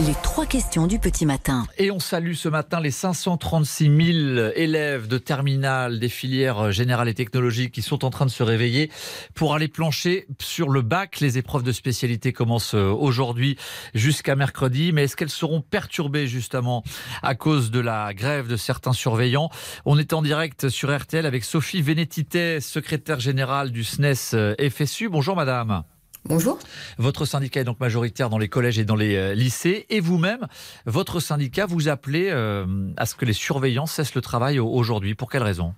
Les trois questions du petit matin. Et on salue ce matin les 536 000 élèves de terminale des filières générales et technologiques qui sont en train de se réveiller pour aller plancher sur le bac. Les épreuves de spécialité commencent euh, aujourd'hui jusqu'à mercredi. Mais est-ce qu'elles seront perturbées justement à cause de la grève de certains surveillants? On est en direct sur RTL avec Sophie Vénétité, secrétaire générale du SNES euh, FSU. Bonjour madame. Bonjour. Votre syndicat est donc majoritaire dans les collèges et dans les euh, lycées. Et vous-même, votre syndicat vous appelez euh, à ce que les surveillants cessent le travail aujourd'hui. Pour quelle raison?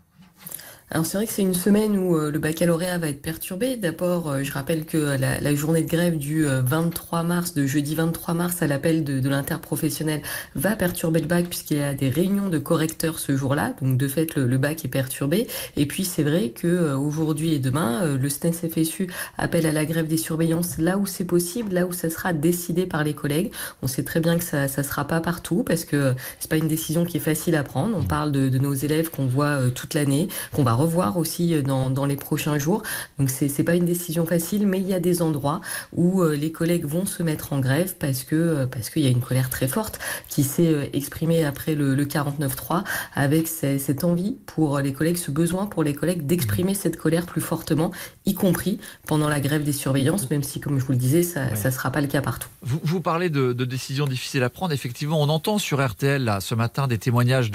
Alors c'est vrai que c'est une semaine où euh, le baccalauréat va être perturbé. D'abord, euh, je rappelle que la, journée de grève du 23 euh, mars, de jeudi 23 mars à l'appel de, l'interprofessionnel, va perturber le bac puisqu'il y a des réunions de correcteurs ce jour-là. Donc de fait, le, bac est perturbé. Et puis c'est vrai que aujourd'hui et demain, le SNES FSU appelle à la grève des surveillances là où c'est possible, là où ça sera décidé par les collègues. On sait très bien que ça ça sera pas partout parce que c'est pas une décision qui est facile à prendre. On parle de, de nos élèves qu'on voit toute l'année, qu'on va revoir aussi euh, dans, dans les prochains jours. Donc c'est c'est pas une décision facile, mais il y a des endroits où euh, les collègues vont se mettre en grève parce que euh, parce qu'il y a une colère très forte qui s'est exprimée après le, le 49-3 avec cette envie pour les collègues, ce besoin pour les collègues d'exprimer cette colère plus fortement, y compris pendant la grève des surveillances, même si, comme je vous le disais, ça ne sera pas le cas partout. Vous, vous parlez de, de, décisions difficiles à prendre. Effectivement, on entend sur RTL là, ce matin des témoignages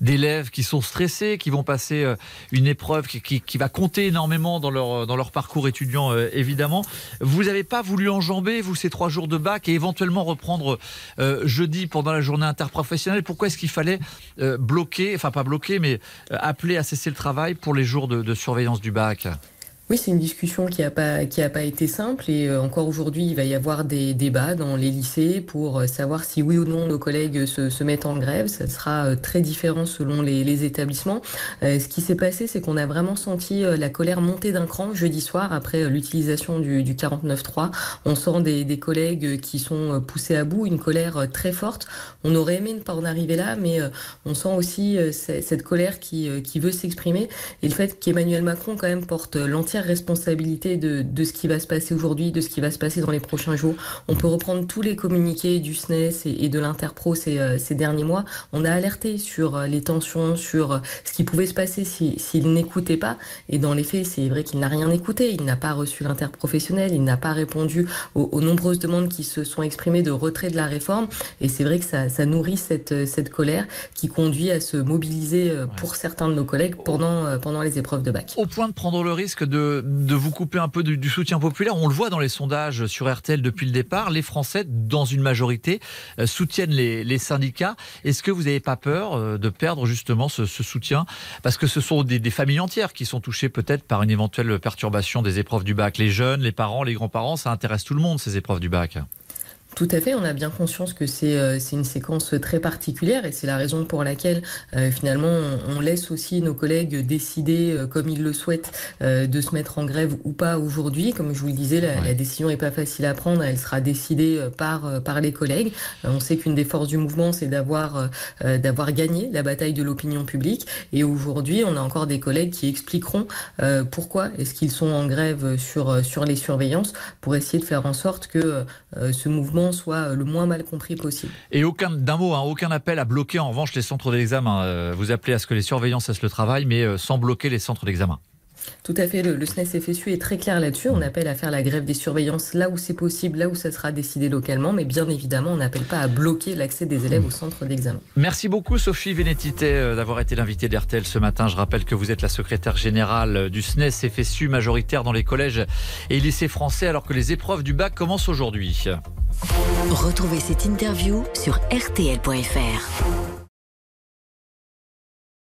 d'élèves qui sont stressés, qui vont passer une épreuve qui, va compter énormément dans leur, parcours étudiant, euh, évidemment. Vous n'avez pas voulu enjamber, vous, ces trois jours de bac et éventuellement reprendre euh, jeudi pendant la journée interprofessionnelle? Pourquoi est-ce qu'il fallait euh, bloquer, enfin pas bloquer, mais appeler à cesser le travail pour les jours de surveillance du bac? Oui, c'est une discussion qui n'a pas, pas été simple et euh, encore aujourd'hui, il va y avoir des débats dans les lycées pour euh, savoir si oui ou non nos collègues se, se mettent en grève. Ça sera euh, très différent selon les, les établissements. Ce qui s'est passé, c'est qu'on a vraiment senti la colère monter d'un cran jeudi soir après l'utilisation du, du 49.3. On sent des, des, collègues qui sont poussés à bout, une colère très forte. On aurait aimé ne pas en arriver là, mais on sent aussi cette colère qui, qui veut s'exprimer et le fait qu'Emmanuel Macron quand même porte l'entière responsabilité de, de, ce qui va se passer aujourd'hui, de ce qui va se passer dans les prochains jours. On peut reprendre tous les communiqués du SNES et, et de l'Interpro ces, euh, ces, derniers mois. On a alerté sur euh, les tensions, sur euh, ce qui pouvait se passer s'il si, n'écoutait pas. Et dans les faits, c'est vrai qu'il n'a rien écouté. Il n'a pas reçu l'interprofessionnel, il n'a pas répondu aux, aux, nombreuses demandes qui se sont exprimées de retrait de la réforme. Et c'est vrai que ça, ça nourrit cette, cette colère qui conduit à se mobiliser pour certains de nos collègues pendant, pendant les épreuves de bac. Au point de prendre le risque de de, vous couper un peu du, soutien populaire. On le voit dans les sondages sur RTL depuis le départ. Les Français, dans une majorité, euh, soutiennent les, syndicats. Est-ce que vous n'avez pas peur euh, de perdre justement ce, soutien? Parce que ce sont des, familles entières qui sont touchées peut-être par une éventuelle perturbation des épreuves du bac. Les jeunes, les parents, les grands-parents, ça intéresse tout le monde, ces épreuves du bac. Tout à fait, on a bien conscience que c'est euh, une séquence très particulière et c'est la raison pour laquelle euh, finalement on, on, laisse aussi nos collègues décider euh, comme ils le souhaitent euh, de se mettre en grève ou pas aujourd'hui. Comme je vous le disais, la, ouais. la décision n'est pas facile à prendre, elle sera décidée euh, par, euh, par les collègues. on sait qu'une des forces du mouvement c'est d'avoir d'avoir gagné la bataille de l'opinion publique et aujourd'hui on a encore des collègues qui expliqueront pourquoi est-ce qu'ils sont en grève sur, sur les surveillances pour essayer de faire en sorte que ce mouvement soit le moins mal compris possible. Et aucun d'un mot, hein, aucun appel à bloquer en revanche les centres d'examen. Euh, vous appelez à ce que les surveillants cessent le travail, mais euh, sans bloquer les centres d'examen. Tout à fait, le, le SNES FSU est très clair là-dessus. On appelle à faire la grève des surveillances là où c'est possible, là où ça sera décidé localement, mais bien évidemment, on n'appelle pas à bloquer l'accès des élèves au centre d'examen. Merci beaucoup Sophie Vénétité euh, d'avoir été l'invitée d'RTL ce matin. Je rappelle que vous êtes la secrétaire générale du SNES FSU majoritaire dans les collèges et lycées français alors que les épreuves du bac commencent aujourd'hui. Retrouvez cette interview sur rtl.fr.